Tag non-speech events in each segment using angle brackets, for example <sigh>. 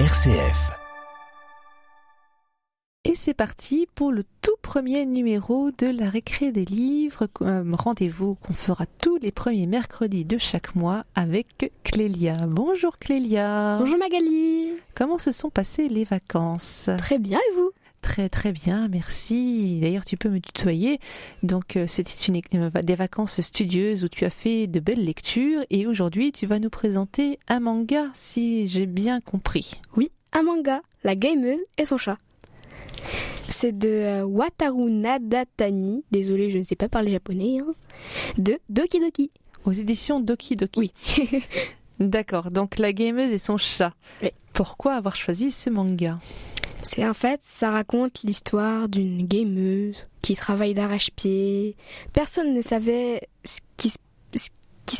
RCF. Et c'est parti pour le tout premier numéro de la récré des livres. Euh, Rendez-vous qu'on fera tous les premiers mercredis de chaque mois avec Clélia. Bonjour Clélia. Bonjour Magali. Comment se sont passées les vacances? Très bien et vous? Très très bien, merci. D'ailleurs, tu peux me tutoyer. Donc, euh, c'était une, euh, des vacances studieuses où tu as fait de belles lectures et aujourd'hui, tu vas nous présenter un manga, si j'ai bien compris. Oui, un manga, La gameuse et son chat. C'est de euh, Wataru Nadatani, désolé, je ne sais pas parler japonais, hein, de Doki Doki. Aux éditions Doki Doki. Oui. <laughs> D'accord, donc la gameuse et son chat. Oui. Pourquoi avoir choisi ce manga? C'est en fait, ça raconte l'histoire d'une gameuse qui travaille d'arrache-pied. Personne ne savait ce qui, se-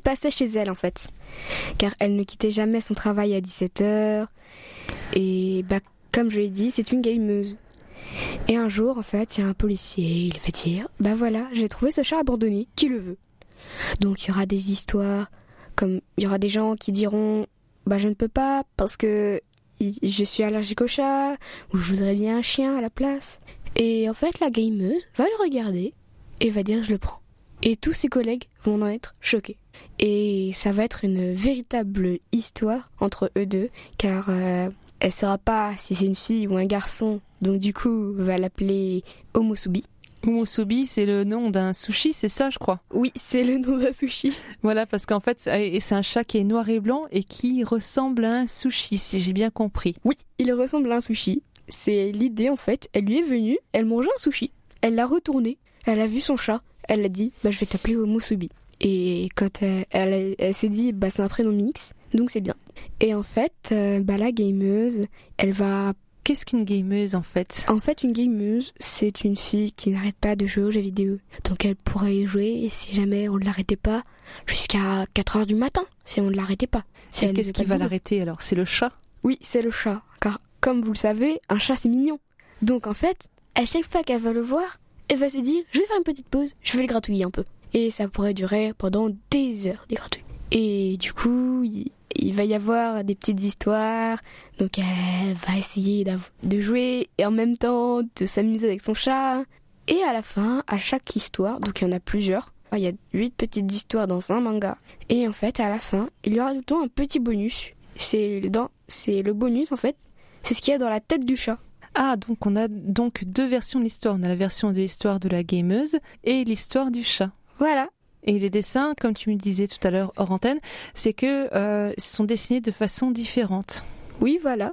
passait chez elle en fait. Car elle ne quittait jamais son travail à 17h. Et bah, comme je l'ai dit, c'est une gameuse. Et un jour, en fait, il y a un policier, il va dire Bah voilà, j'ai trouvé ce chat abandonné, qui le veut? Donc il y aura des histoires, comme il y aura des gens qui diront Bah je ne peux pas parce que je suis allergique au chat, ou je voudrais bien un chien à la place. Et en fait, la gameuse va le regarder et va dire je le prends. Et tous ses collègues vont en être choqués. Et ça va être une véritable histoire entre eux deux, car euh, elle saura pas si c'est une fille ou un garçon, donc du coup va l'appeler Omusubi. Umusubi, c'est le nom d'un sushi, c'est ça, je crois. Oui, c'est le nom d'un sushi. Voilà, parce qu'en fait, c'est un chat qui est noir et blanc et qui ressemble à un sushi, si j'ai bien compris. Oui, il ressemble à un sushi. C'est l'idée en fait, elle lui est venue, elle mangeait un sushi, elle l'a retourné, elle a vu son chat, elle a dit bah je vais t'appeler Omusubi. Et quand elle, elle, elle s'est dit bah c'est un prénom mix, donc c'est bien. Et en fait, euh, bah la gameuse, elle va Qu'est-ce qu'une gameuse en fait? En fait, une gameuse, c'est une fille qui n'arrête pas de jouer aux jeux vidéo. Donc elle pourrait y jouer si jamais on ne l'arrêtait pas jusqu'à 4 heures du matin, si on ne l'arrêtait pas. Si Et Qu'est-ce qui va l'arrêter alors? C'est le chat? Oui, c'est le chat. Car comme vous le savez, un chat c'est mignon. Donc en fait, à chaque fois qu'elle va le voir, elle va se dire je vais faire une petite pause, je vais le gratouiller un peu. Et ça pourrait durer pendant des heures des gratouilles. Et du coup, il, va y avoir des petites histoires. Donc elle va essayer de jouer et en même temps de s'amuser avec son chat. Et à la fin, à chaque histoire, donc il y en a plusieurs, il y a huit petites histoires dans un manga. Et en fait, à la fin, il y aura tout le temps un petit bonus. C'est dans, c'est le bonus en fait. C'est ce qu'il y a dans la tête du chat. Ah, donc on a donc deux versions de l'histoire. On a la version de l'histoire de la gameuse et l'histoire du chat. Voilà. Et les dessins, comme tu me disais tout à l'heure hors antenne, c'est que euh, sont dessinés de façon différente. Oui, voilà.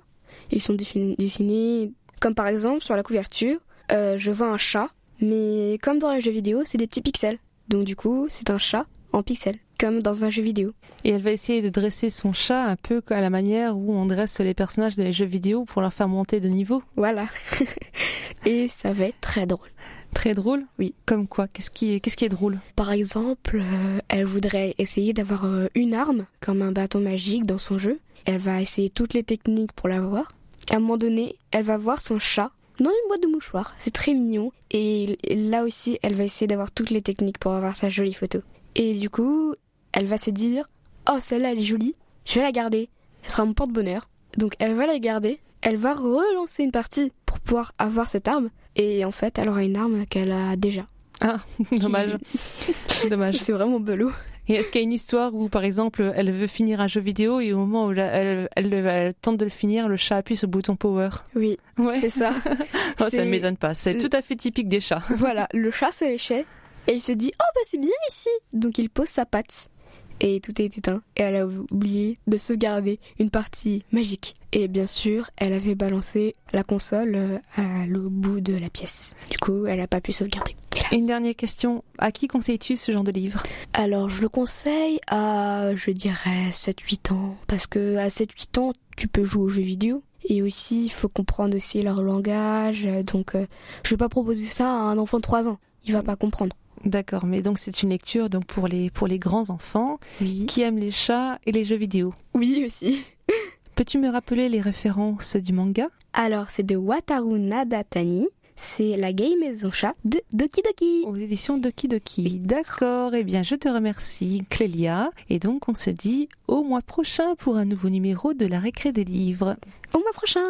Ils sont dessinés comme par exemple sur la couverture, euh, je vois un chat, mais comme dans les jeux vidéo, c'est des petits pixels. Donc du coup, c'est un chat en pixels, comme dans un jeu vidéo. Et elle va essayer de dresser son chat un peu à la manière où on dresse les personnages des jeux vidéo pour leur faire monter de niveau. Voilà. <laughs> Et ça va être très drôle. Très drôle. Oui. Comme quoi Qu'est-ce qui est, qu'est-ce qui est drôle? Par exemple, euh, elle voudrait essayer d'avoir euh, une arme, comme un bâton magique dans son jeu. Elle va essayer toutes les techniques pour l'avoir. À un moment donné, elle va voir son chat dans une boîte de mouchoirs. C'est très mignon. Et là aussi, elle va essayer d'avoir toutes les techniques pour avoir sa jolie photo. Et du coup, elle va se dire Oh, celle-là, elle est jolie. Je vais la garder. Elle sera mon porte-bonheur. Donc, elle va la garder. Elle va relancer une partie pour pouvoir avoir cette arme. Et en fait, elle aura une arme qu'elle a déjà. Ah, <laughs> dommage. <laughs> dommage. C'est vraiment belot. Et est-ce qu'il y a une histoire où, par exemple, elle veut finir un jeu vidéo et au moment où la- elle, elle- elle tente de le finir, le chat appuie sur le bouton power? Oui, Ouais. c'est ça. <laughs> Oh, ça ne m'étonne pas. C'est tout à fait typique des chats. voilà, le chat se léchait et il se dit Oh, bah c'est bien ici Donc il pose sa patte et tout est éteint. Et elle a oublié de sauvegarder une partie magique. Et bien sûr, elle avait balancé la console euh, à l'au bout de la pièce. Du coup, elle n'a pas pu sauvegarder. Hélas. Une dernière question. À qui conseilles-tu ce genre de livre? Alors, je le conseille à, je dirais, 7-8 ans. Parce que à 7-8 ans, tu peux jouer aux jeux vidéo. Et aussi, il faut comprendre aussi leur langage. Donc, euh, je vais pas proposer ça à un enfant de 3 ans. Il va pas comprendre. D'accord, mais donc c'est une lecture donc pour les pour les grands enfants Oui. qui aiment les chats et les jeux vidéo. Oui, aussi. <laughs> Peux-tu me rappeler les références du manga? Alors, c'est de Wataru Nadatani. C'est La Game Maison Chat de Doki Doki. Aux éditions Doki Doki. D'accord, eh bien je te remercie Clélia. Et donc on se dit au mois prochain pour un nouveau numéro de la récré des livres. Au mois prochain